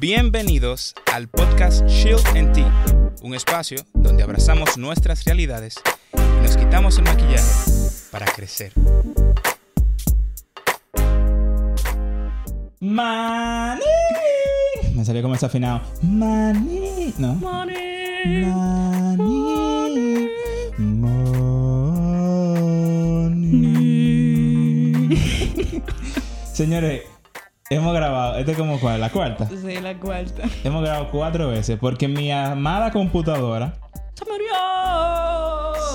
Bienvenidos al podcast Shield and Tea, un espacio donde abrazamos nuestras realidades y nos quitamos el maquillaje para crecer. Maní. Me salió como desafinado. Maní. No. Maní. Maní. Señores, hemos grabado. ¿Esto es como cuál? ¿La cuarta? Sí, la cuarta. Hemos grabado cuatro veces porque mi amada computadora. ¡Se murió!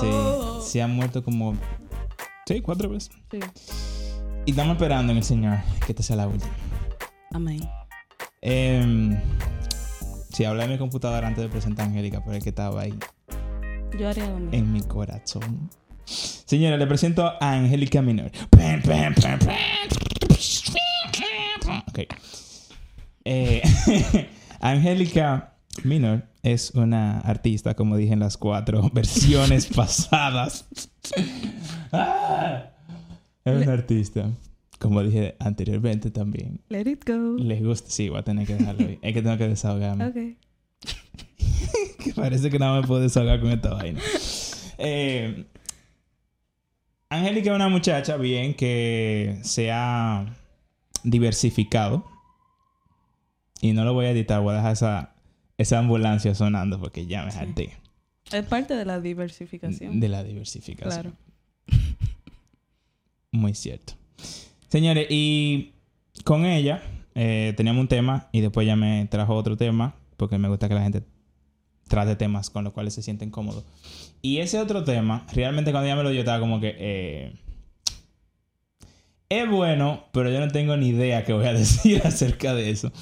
Sí, se ha muerto como. Sí, cuatro veces. Sí. Y estamos esperando en el Señor que esta sea la última. Amén. Eh, sí, hablé de mi computadora antes de presentar a Angélica, pero es que estaba ahí Yo haría lo mismo. en mi corazón. Señora, le presento a Angélica Minor. Pam, pam, pam, pam. Ok. Eh, Angélica Minor es una artista, como dije en las cuatro versiones pasadas. Ah, es una artista, como dije anteriormente también. Let it go. Les gusta, sí, voy a tener que dejarlo ahí. Es que tengo que desahogarme. Ok. Que Parece que no me puedo desahogar con esta vaina. Eh, Angélica es una muchacha bien que se ha diversificado. Y no lo voy a editar, voy a dejar esa, esa ambulancia sonando porque ya me Sí. harté Es parte de la diversificación. de la diversificación. Claro. Muy cierto. Señores, y con ella eh, teníamos un tema y después ella me trajo otro tema porque me gusta que la gente trate temas con los cuales se sienten cómodos. Y ese otro tema, realmente cuando ella me lo dio estaba como que... eh, es bueno, pero yo no tengo ni idea qué voy a decir acerca de eso.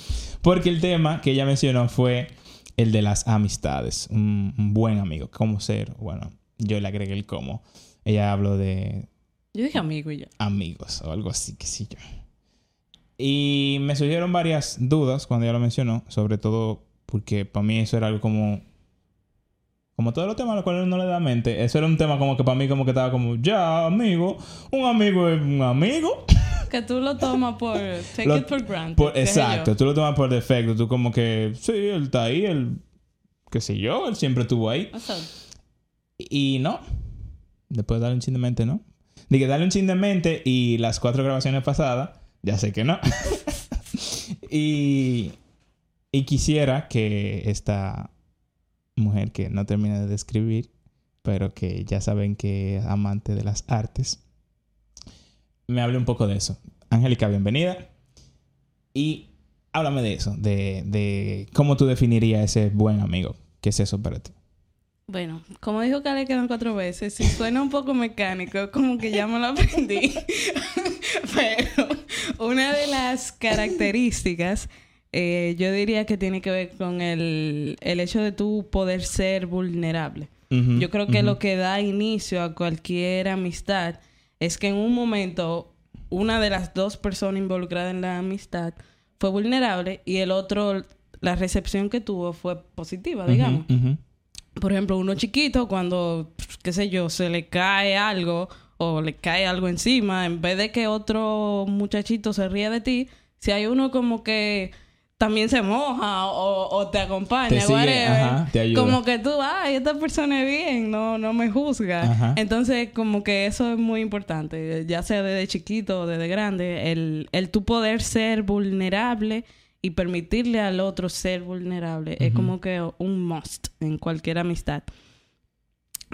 Porque el tema que ella mencionó fue el de las amistades. Un, un buen amigo. Cómo ser. Bueno, yo le agregué el cómo. Ella habló de Yo dije amigo y ya. amigos o algo así, que sí yo. Y me surgieron varias dudas cuando ella lo mencionó, sobre todo porque para mí eso era algo como como todos los temas a los cuales uno le da mente, eso era un tema como que para mí como que estaba como, ya, amigo, un amigo es un amigo. Que tú lo tomas por... Take Lo- it for granted. Por- exacto, tú lo tomas por defecto, tú como que, sí, él está ahí, él, qué sé yo, él siempre estuvo ahí. O sea, Y no. Después de darle un chin de mente, ¿no? Dije, darle un chin de mente y las cuatro grabaciones pasadas, ya sé que no. y, y quisiera que esta mujer que no termina de describir, pero que ya saben que es amante de las artes, me hable un poco de eso. Angélica, bienvenida. Y háblame de eso, de, de cómo tú definirías ese buen amigo. ¿Qué es eso para ti? bueno, como dijo que le quedan cuatro veces, si suena un poco mecánico, como que ya me lo aprendí. Pero una de las características, eh, yo diría que tiene que ver con el, el hecho de tú poder ser vulnerable. Yo creo que lo que da inicio a cualquier amistad es que en un momento una de las dos personas involucradas en la amistad fue vulnerable y el otro, la recepción que tuvo fue positiva, digamos. Por ejemplo, uno chiquito cuando, qué sé yo, se le cae algo o le cae algo encima, en vez de que otro muchachito se ríe de ti, si hay uno como que también se moja o, o te acompaña, Te sigue, whatever, ajá, te ayuda. como que tú, ay, esta persona es bien, no, no me juzga. Ajá. Entonces, como que eso es muy importante, ya sea desde chiquito o desde grande, el, el tú poder ser vulnerable y permitirle al otro ser vulnerable es como que un must en cualquier amistad.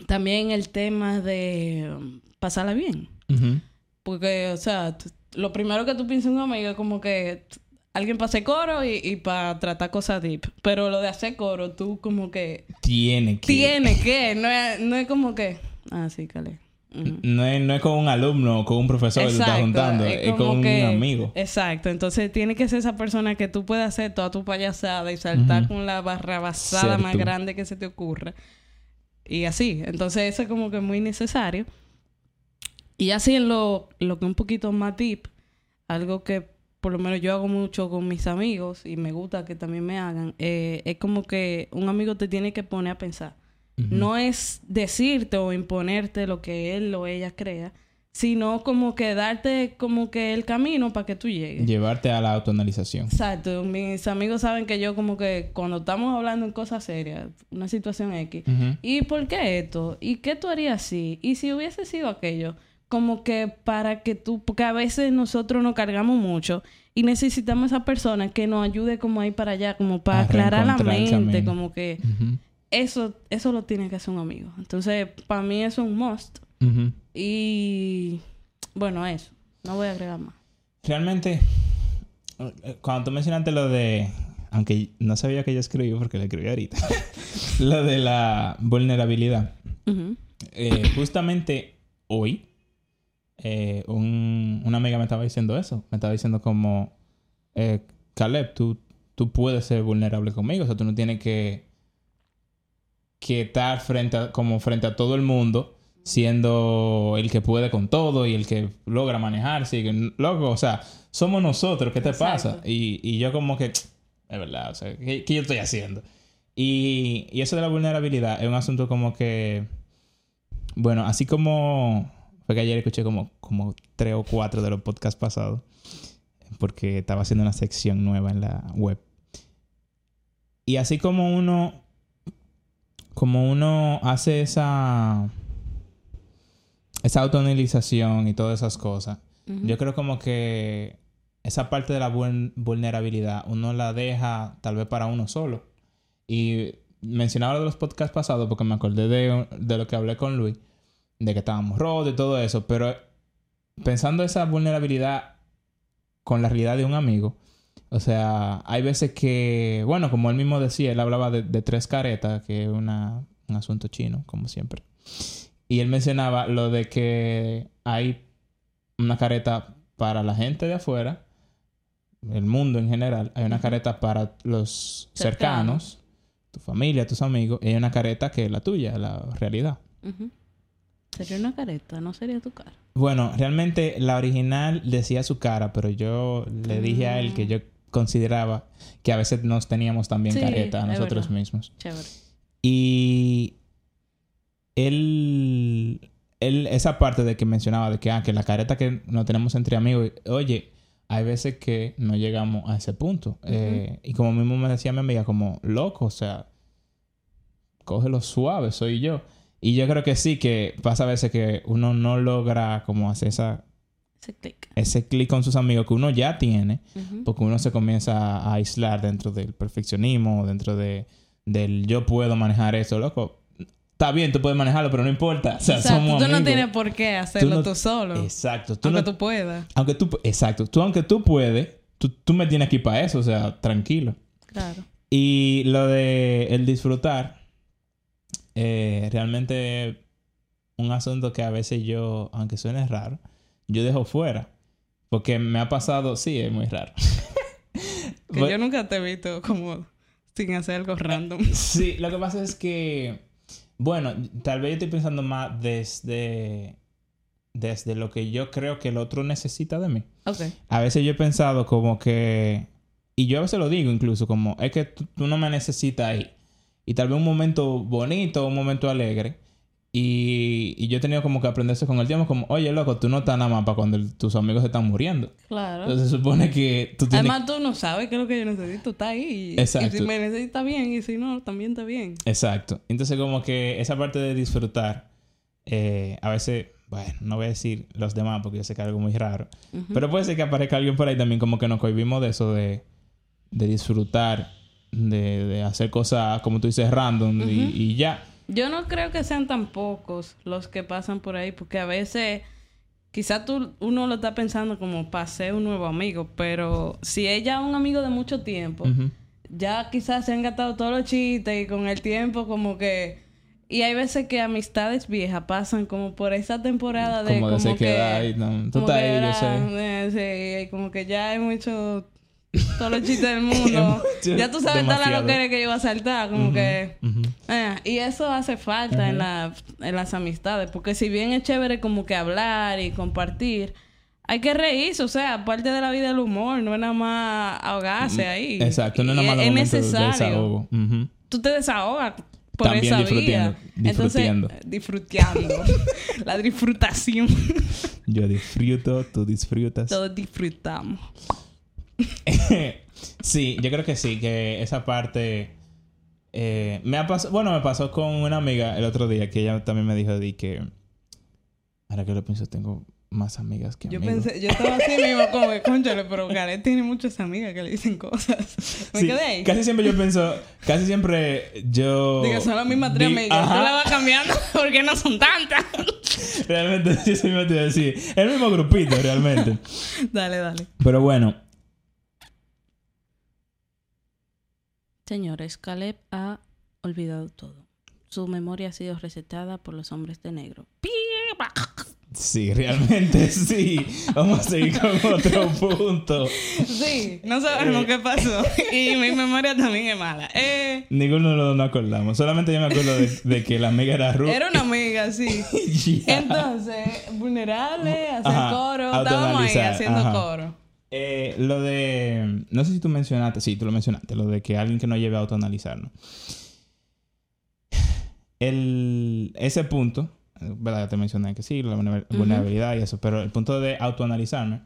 También el tema de um, pasarla bien. Porque, o sea, lo primero que tú piensas en un amigo es como que alguien para hacer coro y, y para tratar cosas deep. Pero lo de hacer coro, tú como que Tiene que. tiene que, no es, no es como que, ah, sí, Cale. No es, no es con un alumno o con un profesor que tú estás juntando, es, con que- un amigo. Exacto, entonces tiene que ser esa persona que tú puedas hacer toda tu payasada y saltar con la barrabasada más grande que se te ocurra. Y así, entonces eso es como que muy necesario. Y así en lo, lo que un poquito más deep, algo que por lo menos yo hago mucho con mis amigos y me gusta que también me hagan, eh, es como que un amigo te tiene que poner a pensar. No es decirte o imponerte lo que él o ella crea, sino como que darte como que el camino para que tú llegues. Llevarte a la autoanalización. Exacto. Mis amigos saben que yo como que cuando estamos hablando en cosas serias, una situación X. ¿y por qué esto? ¿Y qué tú harías así? ¿Y si hubiese sido aquello? Como que para que tú, porque a veces nosotros nos cargamos mucho y necesitamos esa persona que nos ayude como ahí para allá, como para A aclarar la mente, como que eso, eso lo tiene que hacer un amigo. Entonces, para mí eso es un must. Y bueno, eso. No voy a agregar más. Realmente, cuando tú mencionaste lo de, aunque no sabía que yo escribí porque lo escribí ahorita, lo de la vulnerabilidad. Eh, justamente hoy, eh, un- una amiga me estaba diciendo eso. Me estaba diciendo como, eh, Caleb, tú, tú puedes ser vulnerable conmigo. O sea, tú no tienes que, que estar frente a, como frente a todo el mundo siendo el que puede con todo y el que logra manejarse. Y que, loco, o sea, somos nosotros. ¿Qué te Exacto. pasa? Y, y yo como que, es verdad, o sea, ¿qué, qué yo estoy haciendo? Y, y eso de la vulnerabilidad es un asunto como que... Bueno, así como fue que ayer escuché como, como tres o cuatro de los podcasts pasados, porque estaba haciendo una sección nueva en la web. Y así como uno, como uno hace esa, esa autoanalización y todas esas cosas, yo creo como que esa parte de la vul- vulnerabilidad uno la deja tal vez para uno solo. Y mencionaba lo de los podcasts pasados porque me acordé de, de lo que hablé con Luis, de que estábamos rotos y todo eso, pero pensando esa vulnerabilidad con la realidad de un amigo, o sea, hay veces que, bueno, como él mismo decía, él hablaba de, de tres caretas, que es una, un asunto chino, como siempre. Y él mencionaba lo de que hay una careta para la gente de afuera, el mundo en general, hay una careta para los Cercano. cercanos, tu familia, tus amigos, y hay una careta que es la tuya, la realidad. Ujú. Sería una careta, no sería tu cara. Bueno, realmente la original decía su cara, pero yo le dije a él que yo consideraba que a veces nos teníamos también Sí, careta a nosotros verdad. mismos. Chévere. Y él, él, esa parte de que mencionaba de que, ah, que la careta que no tenemos entre amigos, oye, hay veces que no llegamos a ese punto. Eh, y como mismo me decía mi amiga, como loco, o sea, cógelo suave, soy yo. Y yo creo que sí, que pasa a veces que uno no logra como hacer esa, Ese click. ese clic con sus amigos que uno ya tiene, porque uno se comienza a aislar dentro del perfeccionismo, dentro de, del yo puedo manejar eso, loco. Está bien, tú puedes manejarlo, pero no importa. O sea, Exacto, somos tú no tienes por qué hacerlo no- tú solo. Exacto. Tú aunque no- tú puedas. Aunque tú... Exacto. Tú, aunque tú puedes, tú, tú me tienes aquí para eso. O sea, tranquilo. Claro. Y lo de el disfrutar, eh, realmente un asunto que a veces yo, aunque suene raro, yo dejo fuera. Porque me ha pasado, sí, es muy raro. Que yo nunca te he visto como sin hacer algo random. Sí, lo que pasa es que, bueno, tal vez yo estoy pensando más desde, desde lo que yo creo que el otro necesita de mí. Ok. A veces yo he pensado como que, y yo a veces lo digo incluso, como es que tú, tú no me necesitas ahí. Y tal vez un momento bonito, un momento alegre. Y, y yo he tenido como que aprenderse con el tiempo, como, oye, loco, tú no estás nada más para cuando el- tus amigos se están muriendo. Claro. Entonces se supone que tú tienes... Además, tú no sabes qué es lo que yo necesito. Está ahí. Exacto. Y si me necesita bien. Y si no, también está bien. Exacto. Entonces, como que esa parte de disfrutar, eh, a veces, bueno, no voy a decir los demás porque yo sé que es algo muy raro, Ujú. pero puede ser que aparezca alguien por ahí también, como que nos cohibimos de eso, de, de disfrutar, de, de hacer cosas, como tú dices, random y, y ya. Yo no creo que sean tan pocos los que pasan por ahí, porque a veces quizás tú uno lo está pensando como para ser un nuevo amigo, pero si ella es un amigo de mucho tiempo, ya quizás se han gastado todos los chistes y con el tiempo como que... Y hay veces que amistades viejas pasan como por esa temporada de Como de como sequedad que... y no, tú como estás ahí, yo era- sé. eh, sí, como que ya hay mucho... Todos los chistes del mundo. Ya tú sabes toda la demasiado. loquera que yo iba a saltar. Como que... Ah, y eso hace falta en, la, en las amistades, porque si bien es chévere como que hablar y compartir, hay que reírse, o sea, parte de la vida el humor, no es nada más ahogarse ahí. Mm, Exacto, no es nada más es de necesario. Tú te desahogas por También esa disfrutiendo, vía. disfrutiendo. Entonces, la disfrutación. Yo disfruto, tú disfrutas. Todos disfrutamos. sí, yo creo que sí, que esa parte eh, me ha pasado, bueno, me pasó con una amiga el otro día que ella también me dijo de que ahora que lo pienso tengo más amigas que Yo amigos. pensé, yo estaba así mismo como que, conchale, pero Gareth tiene muchas amigas que le dicen cosas. Me Sí, quedé ahí. Casi siempre yo pienso, casi siempre yo Diga, son las mismas tres di- amigas. Tú la vas cambiando porque no son tantas. Realmente sí, eso mismo te iba a decir. El mismo grupito, realmente. dale, dale. Pero bueno, Señores, Caleb ha olvidado todo. Su memoria ha sido recetada por los hombres de negro. sí, realmente sí. Vamos a seguir con otro punto. Sí, no sabemos Eh. qué pasó. Y mi memoria también es mala. Eh, Ninguno lo nos acordamos. Solamente yo me acuerdo de, de que la amiga era Ruth. era una amiga, sí. Entonces, vulnerable, hacer Ajá, coro. Estábamos ahí haciendo ajá. coro. Eh, lo de. No sé si tú mencionaste. Sí, tú lo mencionaste. Lo de que alguien que no lleve a autoanalizar, ¿no? El, ese punto. ¿Verdad? Te mencioné que sí, la vulnerabilidad y eso. Pero el punto de autoanalizarme.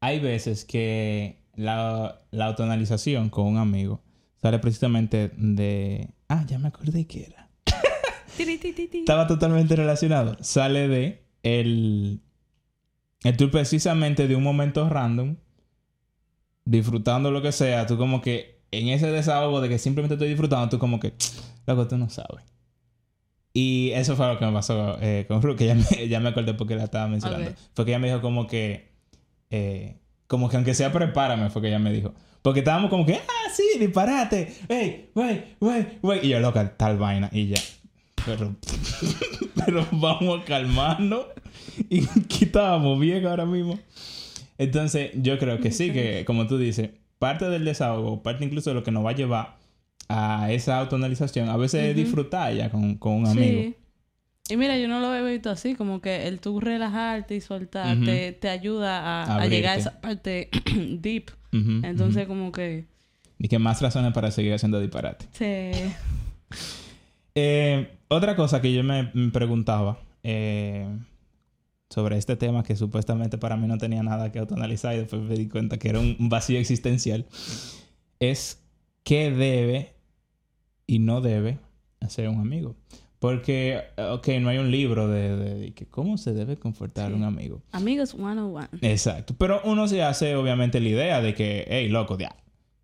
Hay veces que la, la autoanalización con un amigo sale precisamente de. Ah, ya me acordé que era. Estaba totalmente relacionado. Sale de el, tú precisamente de un momento random, disfrutando lo que sea, tú como que en ese desahogo de que simplemente estoy disfrutando, tú como que, loco, tú no sabes. Y eso fue lo que me pasó eh, con Ru, que ya me, ya me acordé porque la estaba mencionando. Fue que ella me dijo como que, eh, como que aunque sea prepárame, fue que ella me dijo. Porque estábamos como que, ah, sí, disparate, hey, wey, wey, wey. Y yo, loca, tal vaina, y ya. Pero, pero vamos a calmarnos. Y que estábamos bien ahora mismo. Entonces, yo creo que sí, que como tú dices, parte del desahogo, parte incluso de lo que nos va a llevar a esa autoanalización, a veces es Ujú. disfrutar ya con, con un amigo. Sí. Y mira, yo no lo había visto así, como que el tú relajarte y soltar Ujú. te, te ayuda a, a llegar a esa parte deep. Ujú, Entonces, como que Y que más razones para seguir haciendo disparate. se... Eh, otra cosa que yo me, preguntaba eh, sobre este tema que supuestamente para mí no tenía nada que autoanalizar y después me di cuenta que era un vacío existencial es qué debe y no debe hacer un amigo. Porque, ok, no hay un libro de, de- de que cómo se debe comportar Sí. un amigo. Amigos 101. Exacto. Pero uno se hace obviamente la idea de que, hey, loco, ya,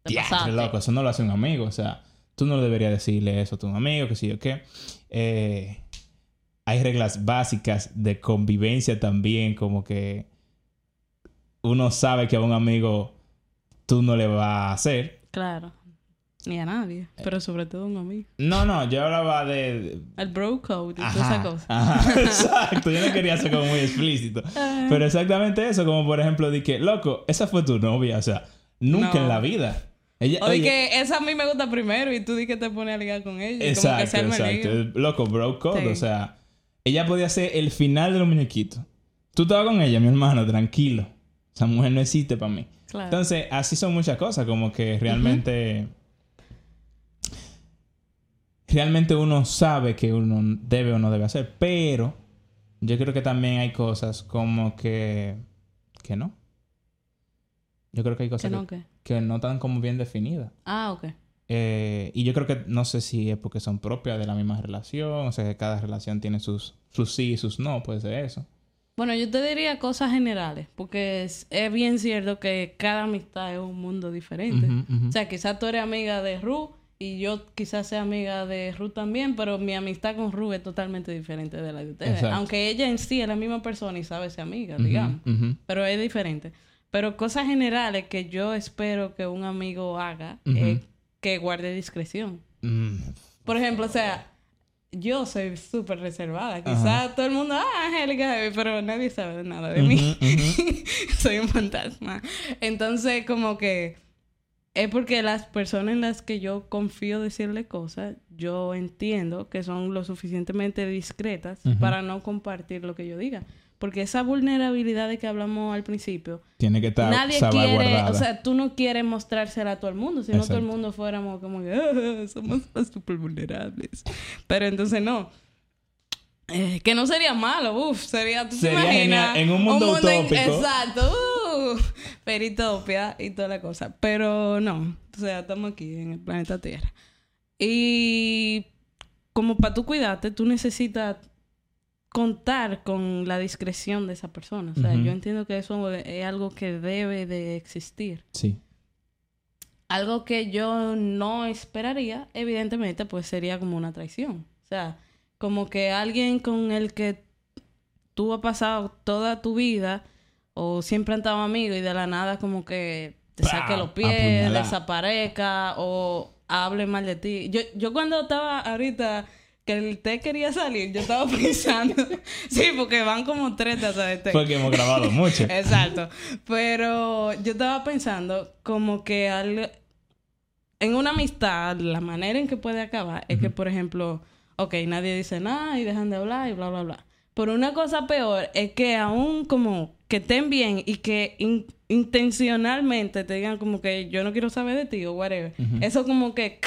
ya, loco, eso no lo hace un amigo. O sea, tú no deberías decirle eso a tu amigo, que sí o qué. Eh, hay reglas básicas de convivencia también, como que uno sabe que a un amigo tú no le vas a hacer. Claro. Ni a nadie. Eh. Pero sobre todo a un amigo. No, no, yo hablaba de... El bro code y toda Ajá, esa cosa. ajá, exacto. Yo no quería ser como muy explícito. Ah. Pero exactamente eso, como por ejemplo, de que, loco, esa fue tu novia, o sea, nunca No. en la vida. Ella, oye, que esa a mí me gusta primero y tú di que te pones a ligar con ella. como que exacto, exacto. Loco, bro code, Sí. o sea, ella podía ser el final de los muñequitos. Tú estabas con ella, mi hermano, tranquilo. Esa mujer no existe para mí. Claro. Entonces, así son muchas cosas, como que realmente. Realmente uno sabe que uno debe o no debe hacer, pero yo creo que también hay cosas como que. que no. Yo creo que hay ¿Que cosas que, no qué? Que no están como bien definidas. Ah, ok. Eh, y yo creo que no sé si es porque son propias de la misma relación, o sea, que cada relación tiene sus, sus sí y sus no, puede ser eso. Bueno, yo te diría cosas generales, porque es, es bien cierto que cada amistad es un mundo diferente. O sea, quizás tú eres amiga de Ru y yo quizás sea amiga de Ru también, pero mi amistad con Ru es totalmente diferente de la de ustedes. Exacto. Aunque ella en sí es la misma persona y sabe ser amiga, digamos. Pero es diferente. Pero cosas generales que yo espero que un amigo haga es que guarde discreción. Mm, Por ejemplo, o sea, yo soy súper reservada. Quizás todo el mundo, ah, Angélica, pero nadie sabe nada de mí. Soy un fantasma. Entonces, como que es porque las personas en las que yo confío decirle cosas, yo entiendo que son lo suficientemente discretas para no compartir lo que yo diga. Porque esa vulnerabilidad de que hablamos al principio, Tiene que estar nadie quiere, o sea, tú no quieres mostrársela a todo el mundo, si no todo el mundo fuéramos como que "Ah, somos súper vulnerables. Pero entonces no. Eh, que no sería malo, uff, sería, ¿tú te Sería imaginas? genial, en un mundo utópico. exacto, uh, peritopia y toda la cosa. Pero no, o sea, estamos aquí en el planeta Tierra. Y como para tú cuidarte, tú necesitas contar con la discreción de esa persona. O sea, yo entiendo que eso es algo que debe de existir. Sí. Algo que yo no esperaría, evidentemente, pues sería como una traición. O sea, como que alguien con el que tú has pasado toda tu vida o siempre han estado amigos y de la nada como que te ¡Pah! saque los pies, Apuñalá. desaparezca o hable mal de ti. Yo, yo cuando estaba ahorita que el té quería salir, yo estaba pensando, sí, porque van como tres tazas de té. Fue que hemos grabado mucho. Exacto. Pero yo estaba pensando como que al- en una amistad, la manera en que puede acabar es que, por ejemplo, ok, nadie dice nada y dejan de hablar y bla, bla, bla. Pero una cosa peor es que aún como que estén bien y que in- intencionalmente te digan como que yo no quiero saber de ti o whatever. Eso como que...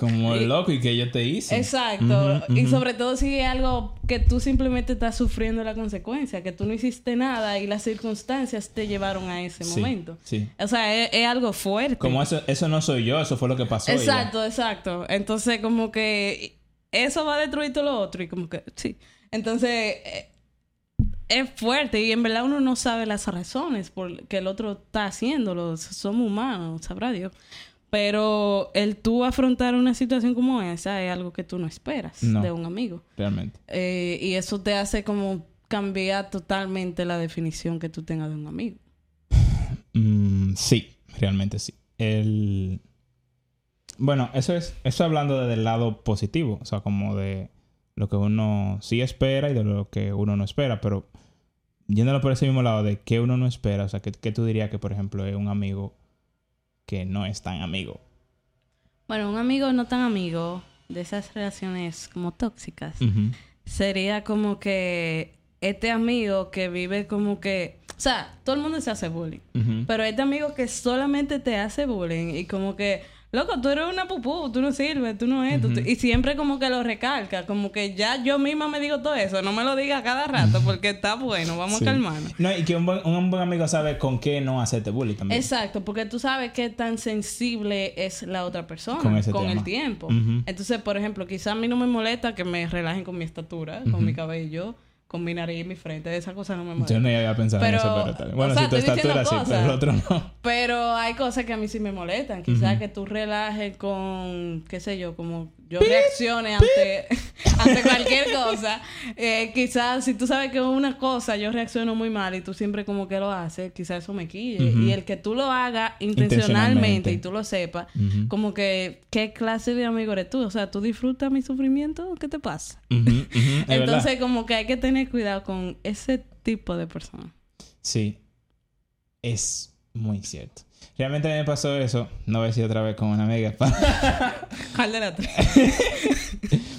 Como el loco y que yo te hice. Exacto. Y sobre todo si es algo que tú simplemente estás sufriendo la consecuencia, que tú no hiciste nada y las circunstancias te llevaron a ese Sí, momento. Sí. O sea, es, es algo fuerte. Como eso, eso no soy yo, eso fue lo que pasó. Exacto, exacto. Entonces, como que eso va a destruir todo lo otro y como que sí. Entonces, eh, es fuerte y en verdad uno no sabe las razones por que el otro está haciéndolo. Somos humanos, sabrá Dios. Pero el tú afrontar una situación como esa es algo que tú no esperas No. de un amigo. Realmente. Eh, y eso te hace como cambiar totalmente la definición que tú tengas de un amigo. Mm, sí, realmente sí. El... Bueno, eso es, eso hablando desde el lado positivo, o sea, como de lo que uno sí espera y de lo que uno no espera, pero yéndolo por ese mismo lado de qué uno no espera, o sea, ¿qué, qué tú dirías que, por ejemplo, es un amigo que no es tan amigo? Bueno, un amigo no tan amigo de esas relaciones como tóxicas sería como que este amigo que vive como que, o sea, todo el mundo se hace bullying, pero este amigo que solamente te hace bullying y como que, loco, tú eres una pupú, tú no sirves, tú no esto, tú- y siempre como que lo recalca, como que ya yo misma me digo todo eso, no me lo diga cada rato porque está bueno, vamos Sí. a calmarnos. No, y que un buen, un buen amigo sabe con qué no hacerte bullying también. Exacto, porque tú sabes qué tan sensible es la otra persona Con con, ese tema. el tiempo. Entonces, por ejemplo, quizá a mí no me molesta que me relajen con mi estatura, con mi cabello, con mi nariz y mi frente. Esa cosa no me molesta. Yo no había pensado en Pero, eso, pero tal. Bueno, o sea, si tu estatura sí, pero el otro no. Pero hay cosas que a mí sí me molestan. Quizás que tú relajes con, qué sé yo, como yo reaccione ante, ante cualquier cosa. Eh, quizás si tú sabes que una cosa yo reacciono muy mal y tú siempre como que lo haces, quizás eso me quille. Y el que tú lo hagas Intencionalmente. intencionalmente y tú lo sepas, como que, ¿qué clase de amigo eres tú? O sea, ¿tú disfrutas mi sufrimiento? ¿Qué te pasa? Verdad. Entonces, como que hay que tener cuidado con ese tipo de personas. Sí. Es muy cierto. Realmente me pasó eso. No voy a decir otra vez con una amiga. ¿Cuál de tres?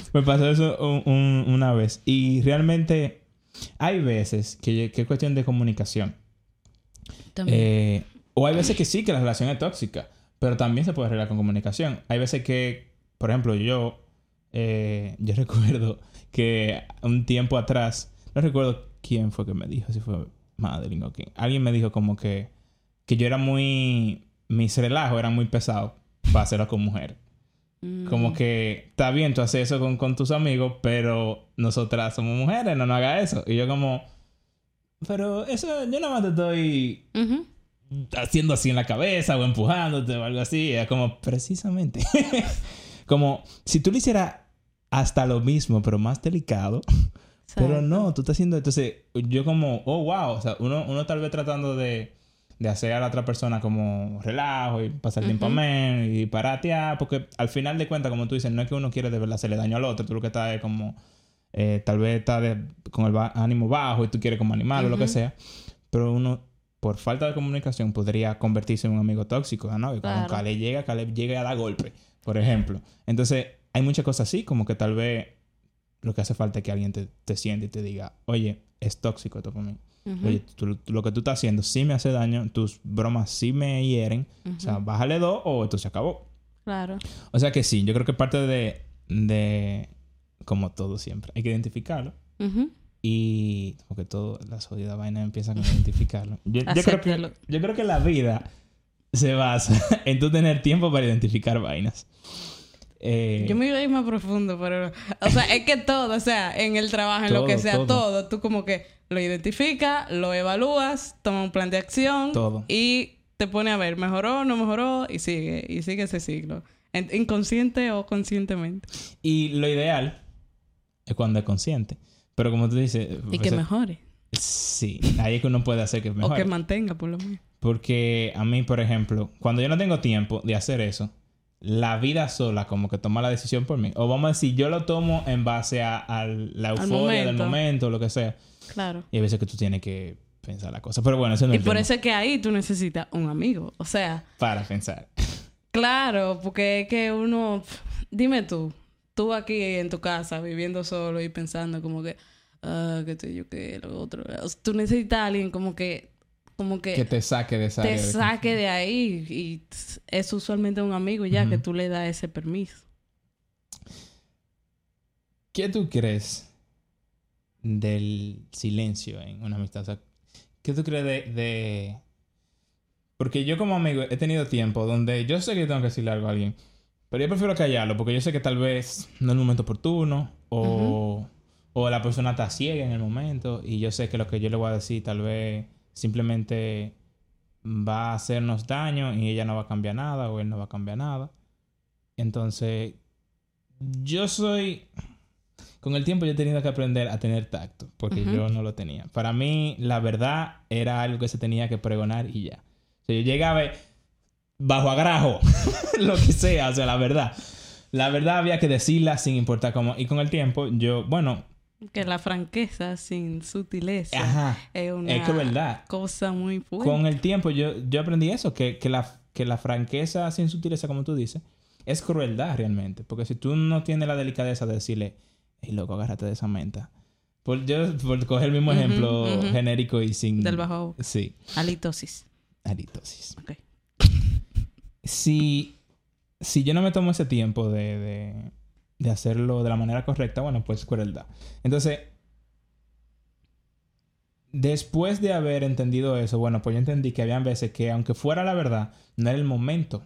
me pasó eso un- un- una vez. Y realmente hay veces que, que es cuestión de comunicación. También. Eh, o hay veces que sí, que la relación es tóxica. Pero también se puede arreglar con comunicación. Hay veces que, por ejemplo, yo... eh, yo recuerdo que un tiempo atrás... No recuerdo quién fue que me dijo. Si fue Madeline o quién. Alguien me dijo como que... Que yo era muy... Mis relajos eran muy pesados para hacerlo con mujeres. Mm. Como que está bien tú haces eso con, con tus amigos, pero nosotras somos mujeres, no nos hagas eso. Y yo como, pero eso yo nada más te estoy Ujú. haciendo así en la cabeza o empujándote o algo así. Es como, precisamente. como, si tú lo hicieras hasta lo mismo, pero más delicado. Pero no, tú estás haciendo... Entonces, yo como, oh, wow. O sea, uno, uno tal vez tratando de, de hacer a la otra persona como relajo y pasar tiempo Ujú. amén y paratear. Porque al final de cuentas, como tú dices, no es que uno quiere de verdad hacerle daño al otro. Tú lo que estás es como... eh, tal vez está de- con el ba- ánimo bajo y tú quieres como animarlo o lo que sea. Pero uno, por falta de comunicación, podría convertirse en un amigo tóxico, ¿no? Y cuando Claro. Caleb llega, Caleb llega a dar golpe, por ejemplo. Entonces, hay muchas cosas así, como que tal vez lo que hace falta es que alguien te, te siente y te diga, oye, es tóxico esto para mí. Oye, tú- tú- lo que tú estás haciendo sí me hace daño, tus bromas sí me hieren. O sea, bájale dos o esto se acabó. Claro. O sea que sí, yo creo que parte de, de como todo siempre, hay que identificarlo. Ujú. Y porque todo, la jodida vaina empieza con identificarlo. Yo, yo creo que, yo creo que la vida se basa en tú tener tiempo para identificar vainas. Eh, Yo me iba a ir más profundo, pero... O sea, es que todo, o sea, en el trabajo, en lo que sea, todo. todo. tú como que lo identificas, lo evalúas, toma un plan de acción Todo. y te pone a ver, mejoró, no mejoró, y sigue, y sigue ese ciclo. En- inconsciente o conscientemente. Y lo ideal es cuando es consciente. Pero como tú dices... Y pues, que mejore. Sí, ahí es que uno puede hacer que O mejore. que mantenga, por lo menos. Porque a mí, por ejemplo, cuando yo no tengo tiempo de hacer eso, la vida sola como que toma la decisión por mí. O vamos a decir, yo lo tomo en base a, a la euforia del momento. lo que sea. Claro. Y hay veces que tú tienes que pensar la cosa. Pero bueno, eso no Y es por tema eso es que ahí tú necesitas un amigo. O sea, para pensar. claro, porque es que uno... Dime tú, tú aquí en tu casa viviendo solo y pensando como que... Ah, que sé yo, que lo otro. O sea, tú necesitas a alguien como que... Como que, Que te saque de esa te área de saque de ahí. Y es usualmente un amigo ya que tú le das ese permiso. ¿Qué tú crees del silencio en una amistad? O sea, ¿qué tú crees de, de- Porque yo como amigo he tenido tiempo donde yo sé que tengo que decirle algo a alguien, pero yo prefiero callarlo porque yo sé que tal vez no es el momento oportuno o, o la persona está ciega en el momento y yo sé que lo que yo le voy a decir tal vez simplemente va a hacernos daño y ella no va a cambiar nada o él no va a cambiar nada. Entonces, yo soy... Con el tiempo yo he tenido que aprender a tener tacto, porque yo no lo tenía. Para mí, la verdad era algo que se tenía que pregonar y ya. O sea, yo llegaba bajo agrajo, lo que sea, o sea, la verdad. La verdad había que decirla sin importar cómo. Y con el tiempo, yo, bueno, Que la franqueza sin sutileza ajá, es una es que verdad. cosa muy fuerte. Con el tiempo yo, yo aprendí eso, que, que, la, que la franqueza sin sutileza, como tú dices, es crueldad realmente. Porque si tú no tienes la delicadeza de decirle, hey, loco, agárrate de esa menta. Por, yo, por coger el mismo ejemplo genérico y sin... Del bajo. Sí, Halitosis. halitosis. Ok. Si, si yo no me tomo ese tiempo de, de, de hacerlo de la manera correcta, bueno, pues crueldad. Entonces, después de haber entendido eso, bueno, pues yo entendí que habían veces que, aunque fuera la verdad, no era el momento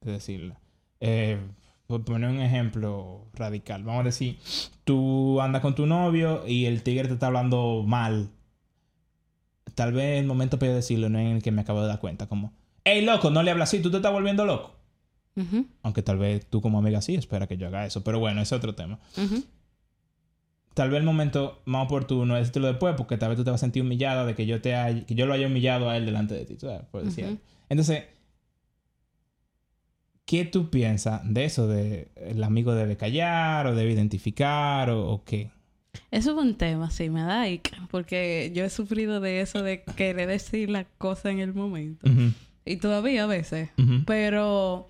de decirla. Eh, por poner un ejemplo radical, vamos a decir, tú andas con tu novio y el tigre te está hablando mal. Tal vez el momento para decirlo no es en el que me acabo de dar cuenta, como, hey loco, no le hablas así, tú te estás volviendo loco. Aunque tal vez tú como amiga sí espera que yo haga eso, pero bueno, ese es otro tema. Tal vez el momento más oportuno es decirlo después, porque tal vez tú te vas a sentir humillada de que yo te haya- que yo lo haya humillado a él delante de ti, ¿sabes? Por decir. Entonces, ¿qué tú piensas de eso? ¿De el amigo debe callar o debe identificar o, o qué? Eso es un tema, sí, me da porque yo he sufrido de eso de querer decir la cosa en el momento. Y todavía a veces. Pero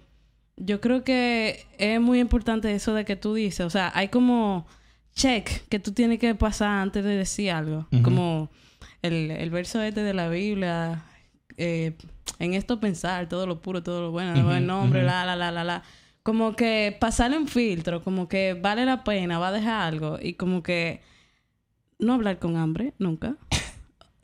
yo creo que es muy importante eso de que tú dices. O sea, hay como check que tú tienes que pasar antes de decir algo. Como el, el verso este de la Biblia. eh, en esto pensar, todo lo puro, todo lo bueno, el nombre, ujú. la, la, la, la, la. Como que pasarle un filtro, como que vale la pena, va a dejar algo. Y como que no hablar con hambre, nunca.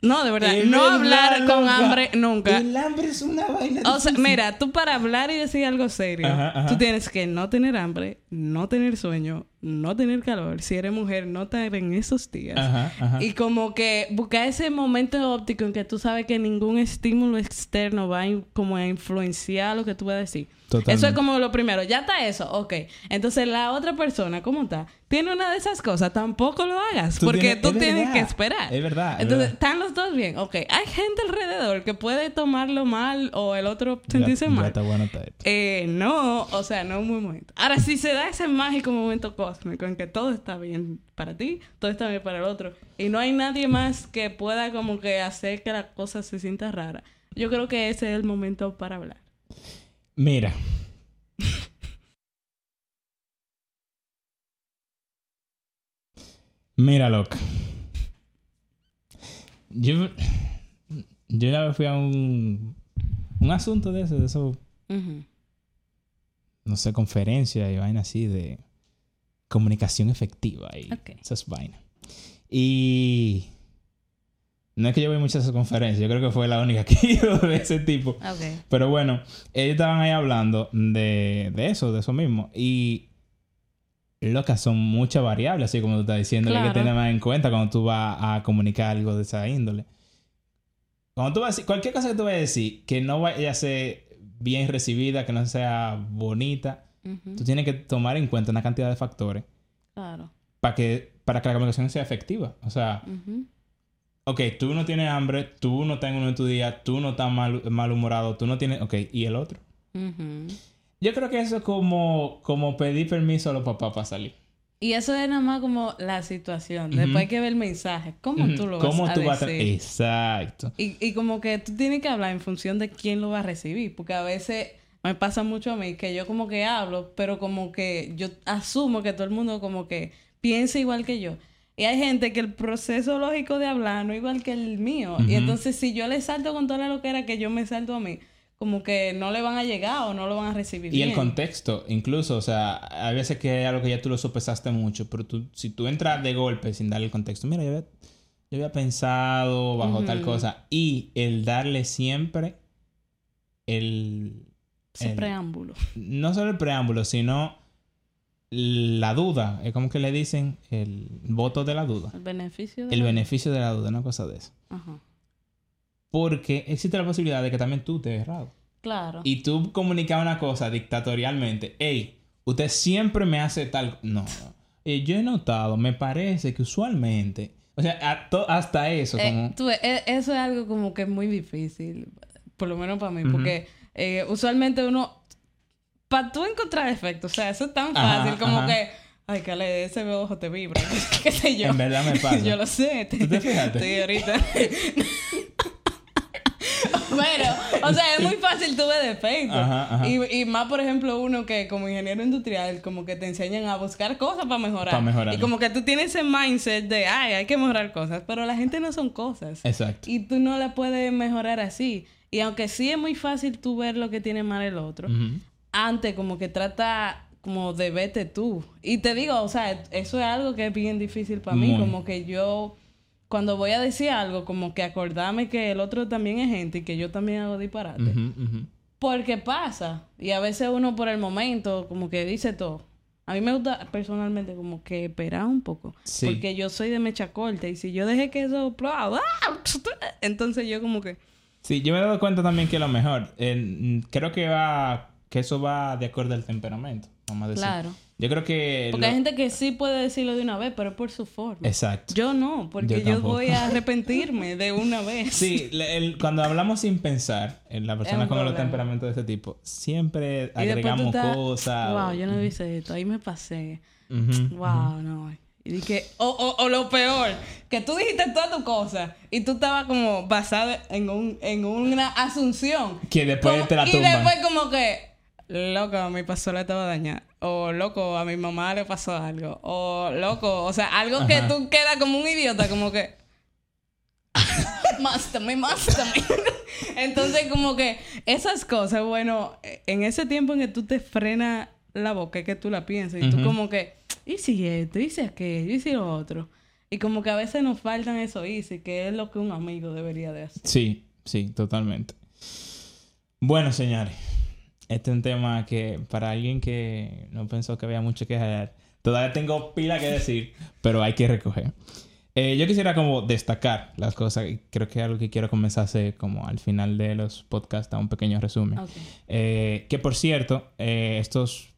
No, de verdad, Es no verdad, hablar con loca. hambre nunca. El hambre es una vaina. O sea, difícil. mira, tú para hablar y decir algo serio, Ajá, ajá. tú tienes que no tener hambre, no tener sueño, no tener calor. Si eres mujer, no estar en esos días. Ajá, ajá. Y como que buscar ese momento óptico en que tú sabes que ningún estímulo externo va a como a influenciar lo que tú vas a decir. Eso es como lo primero. Ya está eso, ok. Entonces la otra persona, ¿cómo está? Tiene una de esas cosas, tampoco lo hagas. Tú porque tienes- tú es tienes verdad, que esperar. es verdad, es Entonces, están los dos bien. Ok, hay gente alrededor que puede tomarlo mal o el otro sentirse Ya- ya mal. está bueno está. Eh, no, o sea, no es un buen momento. Ahora, si se da ese mágico momento cósmico en que todo está bien para ti, todo está bien para el otro, y no hay nadie más que pueda como que hacer que la cosa se sienta rara, yo creo que ese es el momento para hablar. Mira. Mira, loca. Yo, yo una vez fui a un, un asunto de eso, de eso, no sé, conferencia y vaina así de comunicación efectiva y Ok. esas vainas. Y no es que yo voy muchas conferencias, yo creo que fue la única que he ido de ese tipo. Pero bueno, ellos estaban ahí hablando de, de eso, de eso mismo. Y locas, son muchas variables, así como tú estás diciendo, que hay que Claro. tener más en cuenta cuando tú vas a comunicar algo de esa índole. Cuando tú vas a decir, cualquier cosa que tú vayas a decir, que no vaya a ser bien recibida, que no sea bonita, Tú tienes que tomar en cuenta una cantidad de factores Claro. para que, para que la comunicación sea efectiva. O sea, Ujú. ok, tú no tienes hambre, tú no en uno de tu día, tú no estás mal, malhumorado, tú no tienes... Ok, ¿y el otro? Yo creo que eso es como, como pedir permiso a los papás para salir. Y eso es nada más como la situación. Después hay que ver el mensaje. ¿Cómo tú lo vas ¿Cómo a tú vas a... decir? Exacto. Y, y como que tú tienes que hablar en función de quién lo va a recibir. Porque a veces me pasa mucho a mí que yo como que hablo, pero como que yo asumo que todo el mundo como que piensa igual que yo. Y hay gente que el proceso lógico de hablar no es igual que el mío. Y entonces si yo le salto con toda la loquera que yo me salto a mí, como que no le van a llegar o no lo van a recibir Y el contexto, incluso, o sea, hay veces que hay algo que ya tú lo sopesaste mucho, pero tú, si tú entras de golpe sin darle el contexto, mira, yo había, yo había pensado bajo tal cosa, y el darle siempre el... Ese el- preámbulo. no solo el preámbulo, sino la duda, es como que le dicen el voto de la duda, El beneficio de el la- beneficio de la duda, una cosa de eso. Ajá. Porque existe la posibilidad de que también tú te errado. Claro. Y tú comunicas una cosa dictatorialmente. Hey, usted siempre me hace tal... No, no. Eh, yo he notado, me parece que usualmente... O sea, hasta eso, Eh, como... tú ves, e- eso es algo como que es muy difícil, por lo menos para mí, porque eh, usualmente uno, para tú encontrar efectos, o sea, eso es tan Ajá, fácil como ajá. que, ay, que le ese ojo te vibra, qué sé yo. En verdad me pasa. yo lo sé. ¿Tú te fijaste? Sí, ahorita. Pero, o sea, es muy fácil tú ver defectos. Ajá, ajá. Y, y más, por ejemplo, uno que como ingeniero industrial, como que te enseñan a buscar cosas para mejorar. Pa' mejorar. Y como que tú tienes ese mindset de, ay, hay que mejorar cosas. Pero la gente no son cosas. Exacto. Y tú no la puedes mejorar así. Y aunque sí es muy fácil tú ver lo que tiene mal el otro, antes como que trata como de vete tú. Y te digo, o sea, eso es algo que es bien difícil para mí. Como que yo, cuando voy a decir algo, como que acordarme que el otro también es gente y que yo también hago disparate. Porque pasa. Y a veces uno por el momento como que dice todo. A mí me gusta personalmente como que esperar un poco. Sí. Porque yo soy de mecha corta. Y si yo dejé que eso... ¡ah! Entonces yo como que... Sí, yo me he dado cuenta también que lo mejor, eh, creo que va, que eso va de acuerdo al temperamento, vamos a decir. Claro. Yo creo que... Porque lo- hay gente que sí puede decirlo de una vez, pero es por su forma. Exacto. Yo no, porque Yo voy a arrepentirme de una vez. Sí, el- cuando hablamos sin pensar, en la persona con los temperamentos de este tipo, siempre Y agregamos estás, cosas. Wow, o- yo no hice esto. Ahí me pasé. Wow, no. Y dije, o, o, o lo peor, que tú dijiste toda tu cosa y tú estabas como basada en, un, en una asunción. Que después Como- te la Y tumban. después como que, loco, mi pasola estaba dañada. O loco, a mi mamá le pasó algo. O loco, o sea, algo que tú quedas como un idiota, como que... Mástame, mástame. Entonces, como que esas cosas, bueno, en ese tiempo en que tú te frenas la boca, es que tú la piensas. Y tú como que, ¿y si esto? ¿Y si aquello? ¿Y si lo otro? Y como que a veces nos faltan eso easy, que es lo que un amigo debería de hacer. Sí, sí, totalmente. Bueno, señores, este es un tema que para alguien que no pensó que había mucho que hablar, todavía tengo pila que decir, pero hay que recoger. Eh, yo quisiera como destacar las cosas, creo que es algo que quiero comenzar a hacer como al final de los podcasts, a un pequeño resumen. Ok. Eh, que por cierto, eh, estos,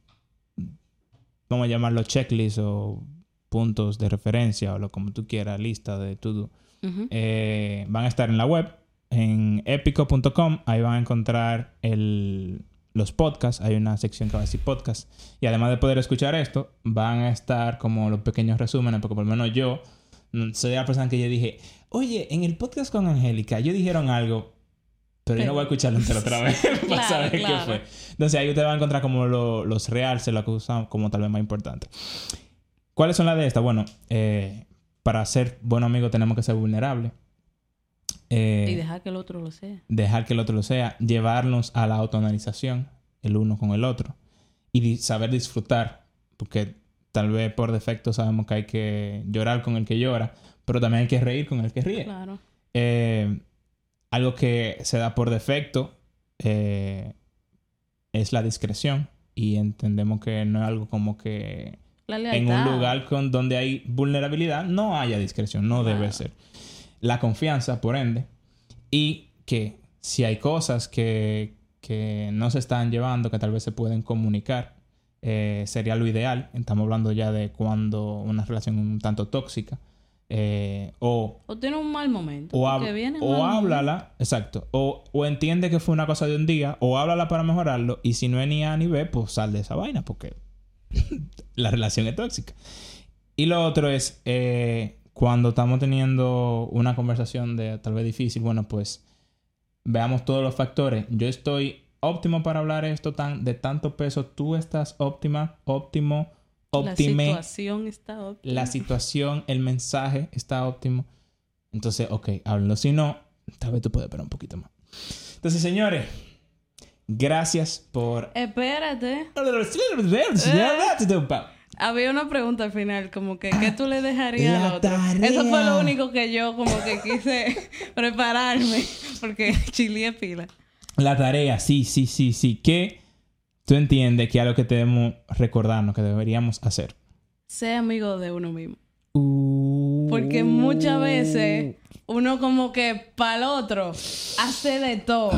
vamos a llamarlo checklists o puntos de referencia o lo como tú quieras, lista de todo, Ujú. eh, van a estar en la web, en epico.com, ahí van a encontrar el, los podcasts, hay una sección que va a decir podcast, y además de poder escuchar esto, van a estar como los pequeños resúmenes, porque por lo menos yo mm, soy la persona que yo dije, oye, en el podcast con Angélica, ellos dijeron algo, pero, yo no voy a escucharlo entero otra vez para Claro, saber qué claro. fue. Entonces ahí usted va a encontrar como lo- los realces, lo que usan como tal vez más importante. ¿Cuáles son las de estas? Bueno, eh, para ser buen amigo tenemos que ser vulnerables. Eh, Y dejar que el otro lo sea. dejar que el otro lo sea, llevarnos a la autoanalización, el uno con el otro, y saber disfrutar, porque tal vez por defecto sabemos que hay que llorar con el que llora, pero también hay que reír con el que ríe. Claro. Eh, algo que se da por defecto eh, es la discreción, y entendemos que no es algo como que en un lugar con, donde hay vulnerabilidad no haya discreción, no debe ser. La confianza, por ende, y que si hay cosas que, que no se están llevando, que tal vez se pueden comunicar, eh, sería lo ideal. Estamos hablando ya de cuando una relación un tanto tóxica. eh, o O tiene un mal momento. o, hab- o momento. háblala, exacto, o, o entiende que fue una cosa de un día, o háblala para mejorarlo, y si no es ni A ni B, pues sal de esa vaina, porque la relación es tóxica. Y lo otro es, eh, cuando estamos teniendo una conversación de tal vez difícil, bueno, pues veamos todos los factores. Yo estoy óptimo para hablar esto tan, de tanto peso, tú estás óptima, óptimo, La óptime situación está óptima. la situación, el mensaje está óptimo. Entonces, ok, háblenlo. Si no, tal vez tú puedes esperar un poquito más. Entonces, señores, gracias por... Espérate. Había una pregunta al final, como que ¿qué tú le dejarías La al otro? tarea. Eso fue lo único que yo como que quise prepararme, porque chile pila. La tarea, sí, sí, sí, sí. Que tú entiendes que es algo que debemos recordarnos, que deberíamos hacer. Sé amigo de uno mismo. Uh. Porque muchas veces uno como que para el otro hace de todo.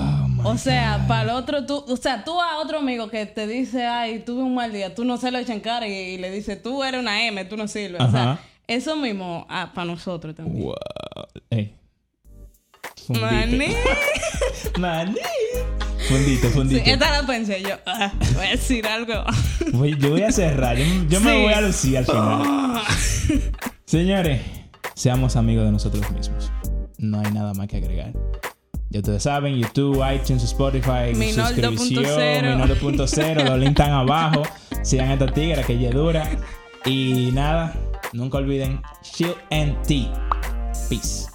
O sea, para el otro tú, o sea, tú a otro amigo que te dice, ay, tuve un mal día, tú no se lo echan cara y, y le dice, tú eres una M, tú no sirves. O sea, eso mismo ah, para nosotros también. Wow. Ey. Maní. Maní. Fundite, Sí, fundite. esta la pensé yo. ah, voy a decir algo. Voy- yo voy a cerrar. Yo, yo me voy a lucir al final. Señores, seamos amigos de nosotros mismos. No hay nada más que agregar. Ya ustedes saben, YouTube, iTunes, Spotify, Minol suscripción, 2.0. Minol 2.0, los links están abajo. Sigan esta tigre que es dura. Y nada, nunca olviden, Shield and Tea. Peace.